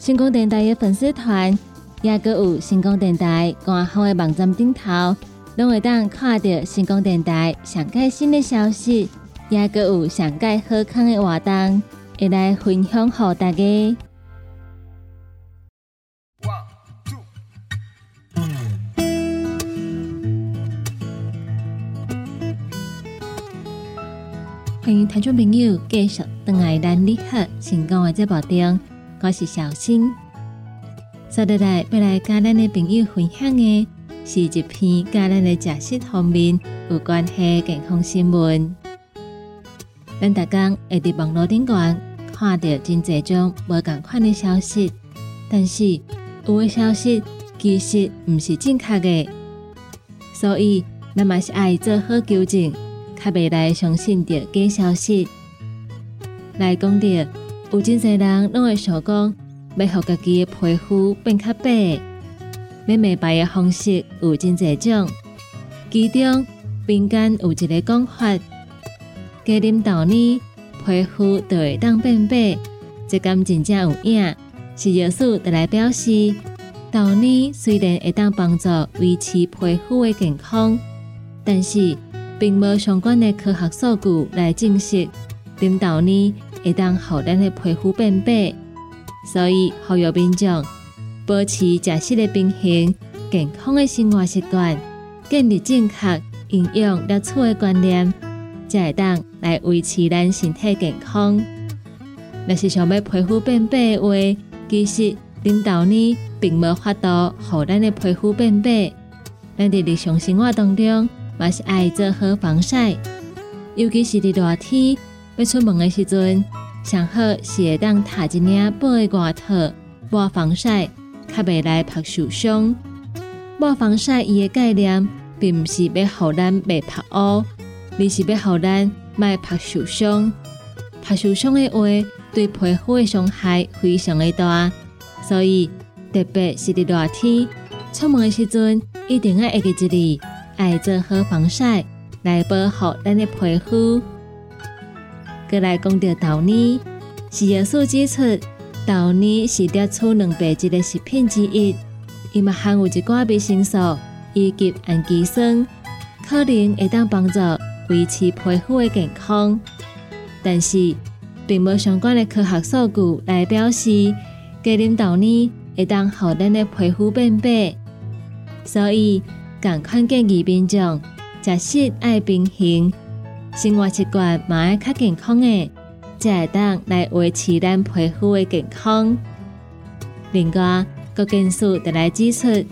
星光电台的粉丝团，也阁有星光电台官方的网站顶头，拢会当看到星光电台上盖新的消息，也阁有上盖好康的活动，会来分享给大家。欢迎听众朋友继续登来咱你好成功的节目中。我是小新，接下来要来跟咱的朋友分享的是一篇跟咱的食食方面有关系健康新闻。咱大家会伫网络顶端看到真侪种无共款的消息，但是有的消息其实毋是正确的，所以咱嘛是爱做好纠正，较袂来相信着假消息，来讲着。有真侪人拢会想讲，要互家己的皮肤变较白，要美白的方式有真侪种。其中民间有一个讲法，加啉豆奶，皮肤就会当变白。这敢真正有影，是药师得来表示，豆奶虽然会当帮助维持皮肤的健康，但是并无相关的科学数据来证实啉豆奶。会当互咱的皮肤变白，所以呼吁民众保持食食的平衡、健康的生活习惯，建立正确营养摄取的观念，才会当来维持咱身体健康。若是想要皮肤变白的话，其实啉豆奶并无法度互咱的皮肤变白。咱在日常生活当中，嘛是爱做好防晒，尤其是伫热天。要出门的时阵，上好是会当踏一领薄的外套，抹防晒，较袂来晒受伤。抹防晒伊的概念，并毋是要互咱袂晒乌，而是要互咱卖晒受伤。晒受伤的话，对皮肤的伤害非常的大，所以特别是伫热天出门的时阵，一定要记一字，爱做好防晒，来保护咱的皮肤。过来讲到豆奶，是药素指出豆奶是摄取蛋白质的食品之一，伊嘛含有一寡维生素以及氨基酸，可能会当帮助维持皮肤的健康。但是，并无相关的科学数据来表示加啉豆奶会当互咱的皮肤变白。所以，共款建议民众食食爱平衡，生活习惯嘛爱较健康诶。才会当来维持咱皮肤诶健康。另外，各件事都来指出，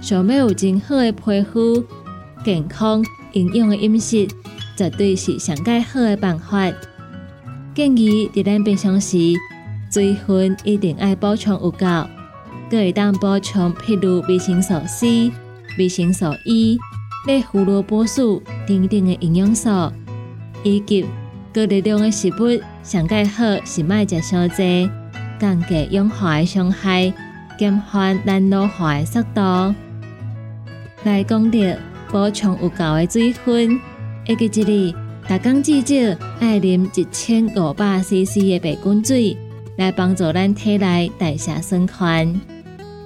想要有真好诶皮肤、健康、营养诶饮食，绝对是上佳好诶办法。建议伫咱平常时，水分一定爱补充有够，可会当补充譬如维生素 C、维生素 E、类胡萝卜素等等诶营养素，以及高热量的食物。上介好是卖食伤济，降低氧化的伤害，减缓咱老化的速度。来讲到补充有够的水分，一个一日，大工至少爱啉一千五百 CC 的白滚水，来帮助咱体内代谢循环。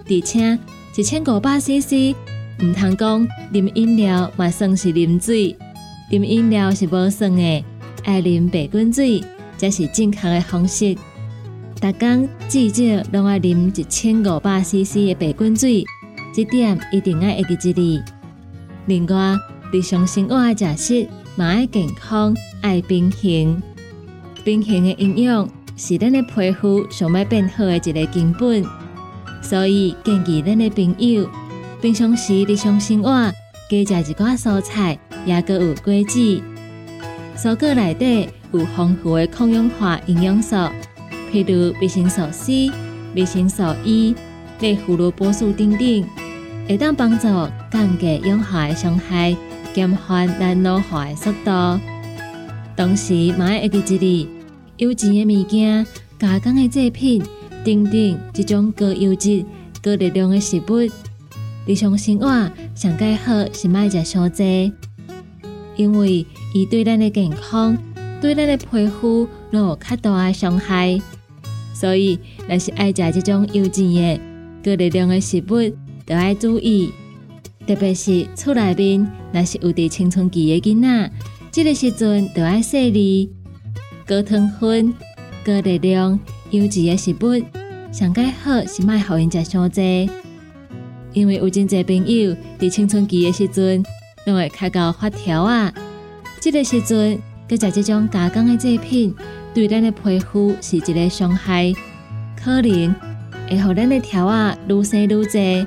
而且一千五百 CC，唔通讲啉饮料嘛算是啉水，啉饮料是无算的，爱啉白滚水。这是正确的方式。大工至少拢爱啉一千五百 CC 的白滚水，这点一定要记记哩。另外，日常生活的食食嘛爱健康，爱平衡。平衡的营养是咱的皮肤想要变好的一个根本。所以建议咱的朋友平常时日常生活加食一寡蔬菜，也个有果子。蔬果内底。有丰富的抗氧化营养素，譬如维生素 C、维生素 E、类胡萝卜素等等，会当帮助降低氧化的伤害，减缓咱老化的速度。同时，嘛爱记一哩，优质的物件、加工的制品等等，这种高优质、高热量的食物，日常生活上介好是卖食少济，因为伊对咱的健康。对咱的皮肤都有较大的伤害，所以若是爱食这种优质的高热量的食物，都要注意。特别是厝内面若是有伫青春期的囡仔，这个时阵都要细腻、高糖分、高热量、优质的食物，上介好是卖互因食伤济，因为有真侪朋友伫青春期的时阵，拢会开到发条啊，这个时阵。佮食这种加工的制品，对咱的皮肤是一个伤害，可能会互咱的条啊愈生愈济，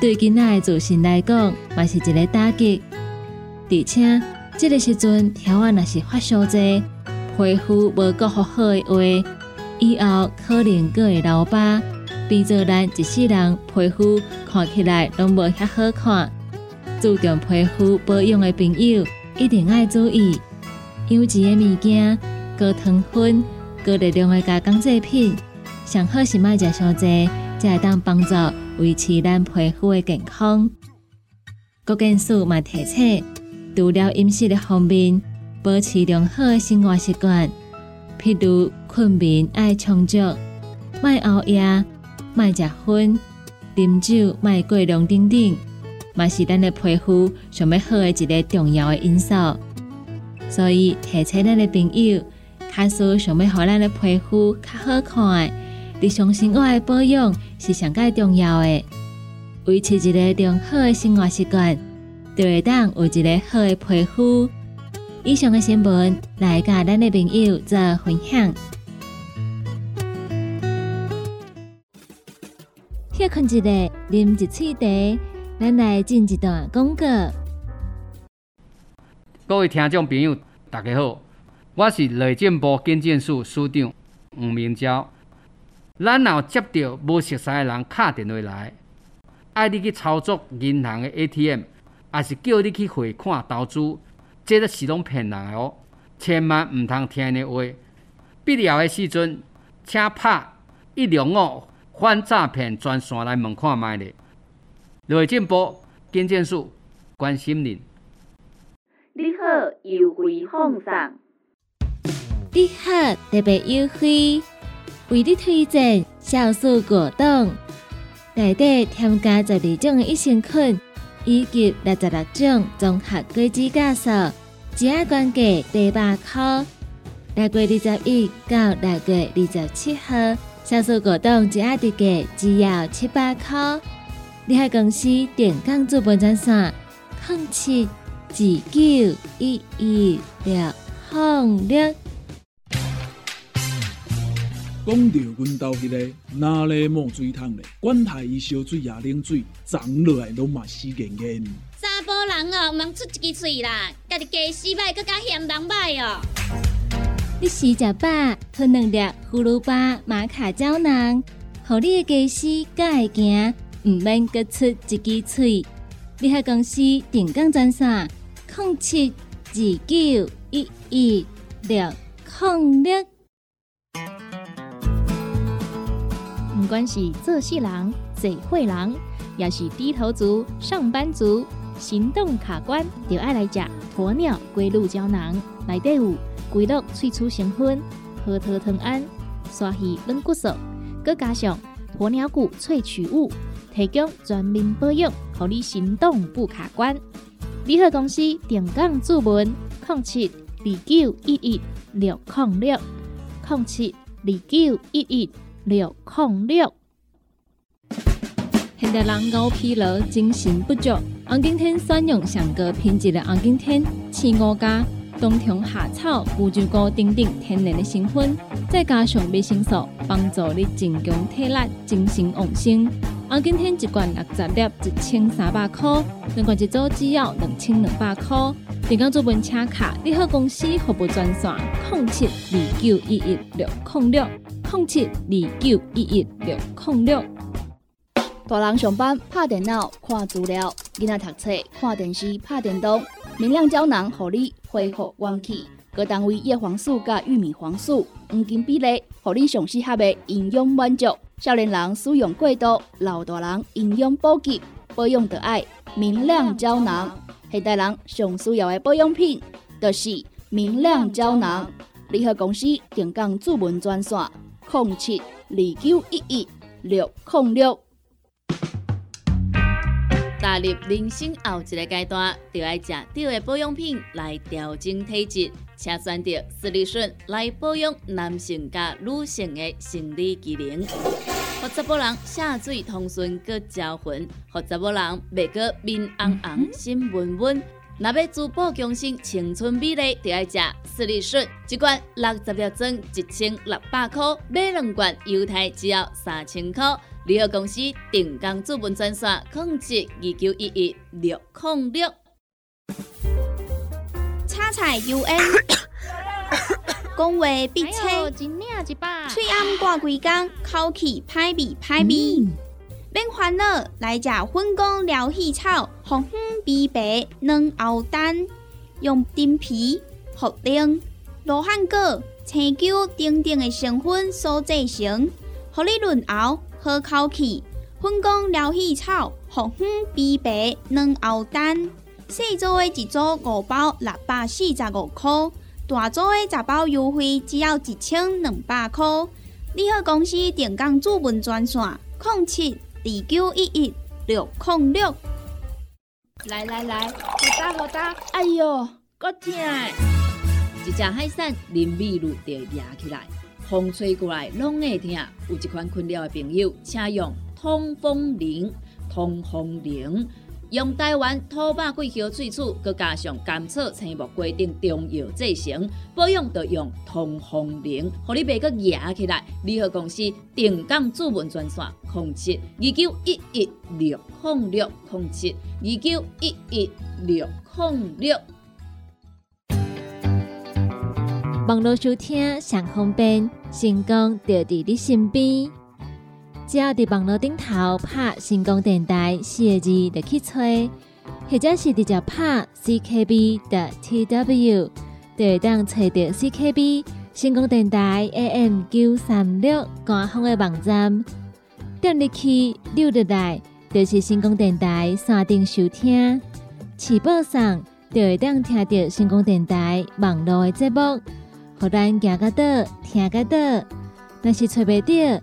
对囡仔的自信来讲，嘛是一个打击。而且，这个时阵条啊若是发烧济，皮肤无够好好的话，以后可能佫会留疤，变做咱一世人皮肤看起来拢无遐好看。注重皮肤保养的朋友，一定要注意。优质的物件、高糖分、高热量的加工制品，上好是卖食伤济，才会当帮助维持咱皮肤的健康。各件事嘛提醒，除了饮食的方面，保持良好的生活习惯，譬如困眠爱充足，卖熬夜，卖食薰，啉酒卖过量等等，嘛是咱的皮肤上要好的一个重要的因素。所以提醒咱的朋友，卡说想要互咱的皮肤较好看，日常生活的保养是上介重要的。维持一个良好的生活习惯，就会当有一个好的皮肤。以上的新闻来甲咱的朋友做分享。歇困一下，啉一喙茶，咱来进一段广告。各位听众朋友，大家好，我是内政部经建署署长吴明昭。咱若接到无熟悉的人敲电话来，爱你去操作银行的 ATM，还是叫你去汇款投资，这都是拢骗人的哦！千万毋通听的话。必要的时阵，请拍一六五反诈骗专线来问看卖咧。内政部建建署关心您。你好，优惠放上。你好，特别优惠，为你推荐酵素果冻。内底添加十二种益生菌，以及六十六种综合果子酵素，只要原价八百块。六月二十一到六月二十七号，酵素果冻只要特价只要七百块。你喺公司电工资本专线：零七二九一一六零六。讲到阮兜迄个哪里冒水桶咧，管他伊烧水也冷水，长落来拢嘛死严严。查甫人哦，毋通出一支喙啦，家己家死歹，更加嫌人歹哦。你食食饱，吞两粒葫芦巴、玛卡胶囊，互你的家死更会行，毋免各出一支喙。你喺公司电工专线：零七二九一一六零六。不管是做事人、嘴会人，也是低头族、上班族，行动卡关，就爱来食鸵鸟龟鹿胶囊。内底有龟鹿萃取成分，核桃藤胺、刷鱼软骨素，佮加上鸵鸟骨萃取物，提供全面保养，让你行动不卡关。联合公司定岗注文：零七二九一一六零六零七二九一一。六零六，现代人熬疲劳、精神不足，红景天选用上个品质的红景天青五加冬虫夏草、乌鸡菇等等天然的成分，再加上维生素，帮助你增强体力、精神旺盛。红景天一罐六十粒，一千三百块；两罐一组只要两千两百块。电工做文车卡，你好公司服务专线：零七二九一一六零六。零七二九一一六零六。大人上班拍电脑看资料，囡仔读册看电视拍电动。明亮胶囊，互你恢复元气。各单位叶黄素加玉米黄素黄金比例，互你上适合的营养满足。少年人使用过度，老大人营养补给保养的爱明亮胶囊。现代人上需要的保养品，就是明亮胶囊。联合公司定岗主文专线。零七二九一一六零六。踏入人生后一个阶段，就要食对的保养品来调整体质，请选择斯利顺来保养男性加女性的生理机能，让查甫人下水通顺个招魂，让查甫人袂个面红红心温温。若要珠宝强身、青春美丽，就要食斯利顺，一罐六十粒装，一千六百块；买两罐，犹太只要三千块。联合公司定岗资本专线：控制二九一一六零六。U N，讲话必切，嘴暗挂几工，口气歹味歹味。免烦恼，来食粉工疗气草，红粉枇杷软藕丹，用丁皮、茯苓、罗汉果、青椒等等的成分所制成，合你润喉好口气。粉工疗气草，红粉枇杷软藕丹，细组的一组五包六百四十五块，大组的十包优惠只要一千两百块。你好，公司电工主文专线：零七。二九一一六零六，来来来，好打好打，哎哟，够痛！一只海扇淋米露就压起来，风吹过来拢会痛。有一款困扰的朋友，请用通风铃，通风铃。用台湾土白桂花萃取，佮加上甘草、青木、规定中药制成，保养要用通风灵，互你袂佮压起来。联合公司定岗主文专线：控七二九一一六控六控七二九一一六控六。网络收听上方便，成功就伫你身边。只要伫网络顶头拍“成功电台”四个字，就去吹；或者是直接拍 “ckb” 的 tw，就会当找到 CKB 成功电台 AM 九三六官方的网站。点入去溜入来，就是成功电台山顶收听。起播上就会当听到成功电台网络的节目，互咱行个倒，听个倒。若是找袂到。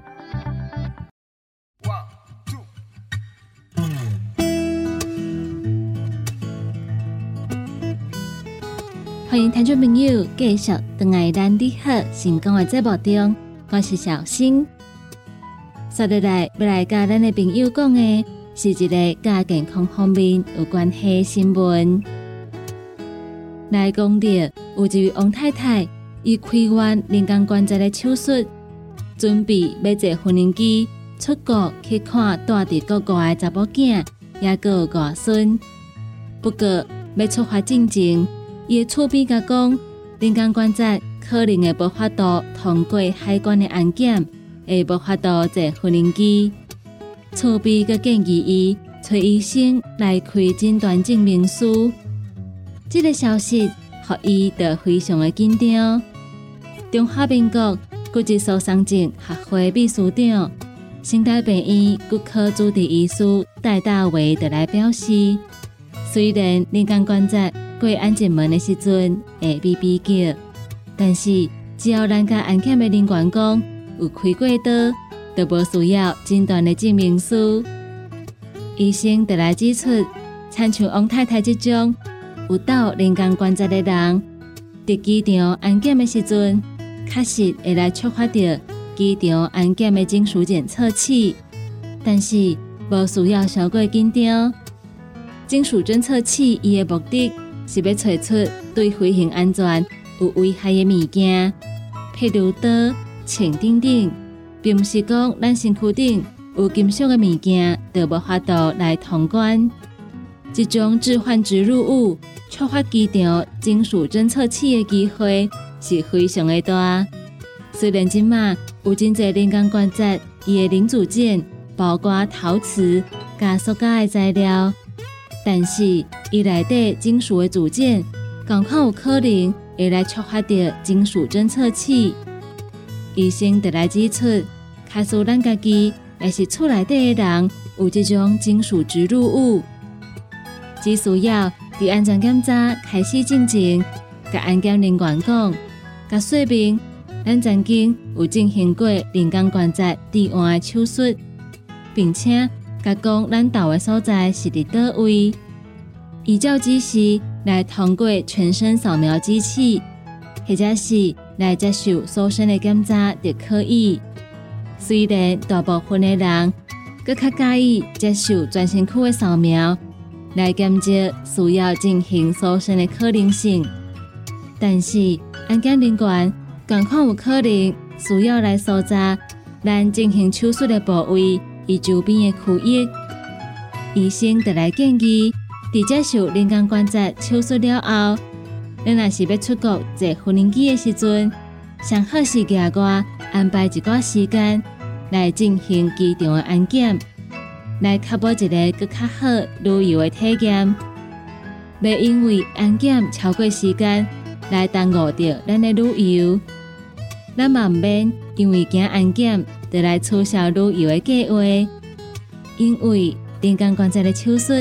欢迎听众朋友继续等来咱的好成功的节目中，我是小新。接下来要来甲咱的朋友讲的，是一个跟健康方面有关系的新闻。来讲到有一位王太太，伊开完人工关节的手术，准备要坐婚姻机出国去看住伫国外的查某囝，也个外孙。不过要出发进前，伊诶厝边甲讲，人工关节可能会无法度通过海关的安检，会无法度坐婚姻机。厝边个建议伊找医生来开诊断证明书。这个消息，互伊得非常的紧张。中华民国骨质疏松症学会秘书长、新台病院骨科主治医师戴大伟得来表示，虽然人工关节，过安检门的时阵会比比较，但是只要咱甲安检的人员讲有开过刀，就无需要诊断的证明书。医生得来指出，参像王太太这种有到人工关节的人，伫机场安检的时阵，确实会来触发到机场安检的金属检测器，但是无需要太过紧张。金属侦测器伊的目的。是要找出对飞行安全有危害的物件，譬如刀、枪等等，并不是讲咱身躯顶有金属的物件就无法度来通关。这种置换植入物触发机场金属侦测器的机会是非常的大。虽然今嘛有真侪人工关节伊的零组件，包括陶瓷、加塑胶的材料。但是，伊内底金属的组件，刚好有可能会来触发到金属侦测器。医生得来指出，假使咱家己也是厝内底的人有这种金属植入物，只需要伫安全检查开始进行，甲安检人员讲，甲说明咱曾经有进行过人工关节置换的手术，并且。甲讲，咱到的所在是伫倒位，依照指示来通过全身扫描机器，或者是来接受搜身的检查就可以。虽然大部分的人更较介意接受全身躯的扫描来检测需要进行搜身的可能性，但是安检人员更况有可能需要来搜查咱进行手术的部位。伊周边的区域，医生得来建议，伫接受人工关节手术了后，咱若是要出国坐飞机的时阵，上好是额外安排一段时间来进行机场的安检，来确保一个更较好旅游的体验。袂因为安检超过时间来耽误着咱的旅游，咱嘛毋免因为惊安检。得来促销旅游的计划，因为人工关节的手术，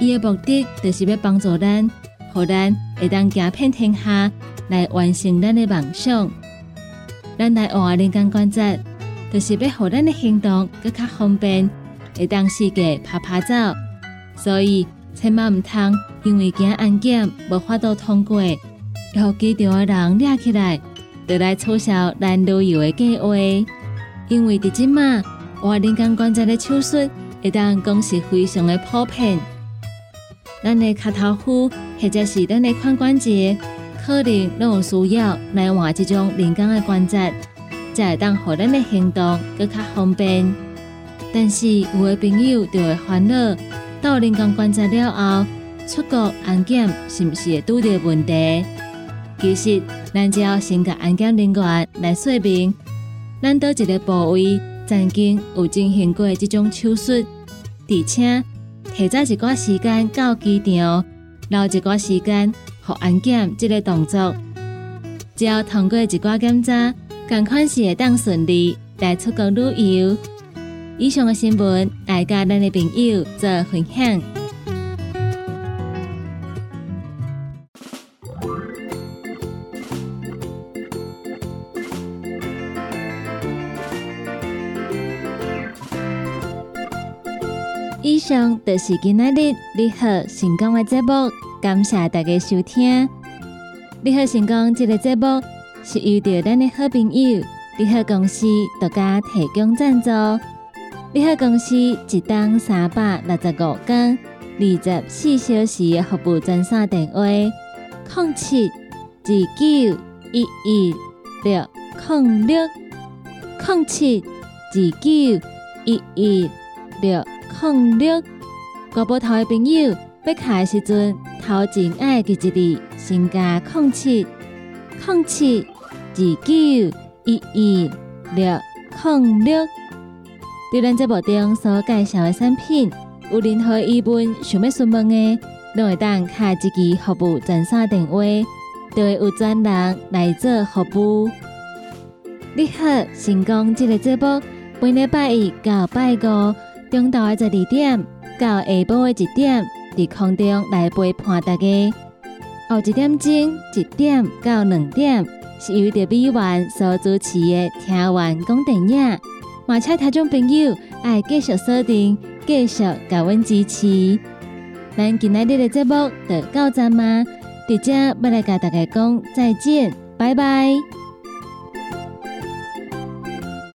伊的目的就是要帮助咱，互咱会当行遍天下来完成咱的梦想。咱来换人工关节，就是要互咱的行动更加方便，会当世界拍拍走。所以千万毋通因为惊安检无法度通过，然后机场的人抓起来，得来促销咱旅游的计划。因为伫即马换人工关节的手术，会当讲是非常的普遍。咱的脚头骨或者是咱的髋关节，可能拢有需要来换这种人工的关节，才会当互咱的行动更较方便。但是有的朋友就会烦恼，到人工关节了后，出国安检是毋是会拄到问题？其实，咱只要先甲安检人员来说明。咱倒一个部位曾经有进行过这种手术，而且提早一寡时间到机场，留一寡时间互安检这个动作，只要通过一寡检查，赶款是会当顺利来出国旅游。以上的新闻，来甲咱的朋友做分享。上就是今仔日你好成功的节目，感谢大家收听。你好成功这个节目是遇到咱的好朋友，你好公司独家提供赞助。你好公司一档三百六十五天二十四小时的服务专线电话：零七二九一一六零六零七二九一一六。零六，国宝头的朋友要卡的时阵，头前爱记一字，先加零七零七二九一一六零六。对咱节目中所介绍的产品，有任何疑问想要询问的，都会当卡一支服务专线电话，就会有专人来做服务。你好，成功这个节目，每礼拜一到拜五。中昼的十二点到下晡的一点，伫空中来陪伴大家。后一点钟一点到两点，是由着美元所主持的听完讲电影。马车听众朋友爱继续锁定，继续甲阮支持。咱今仔日的节目就到这吗？伫遮要来甲大家讲再见，拜拜。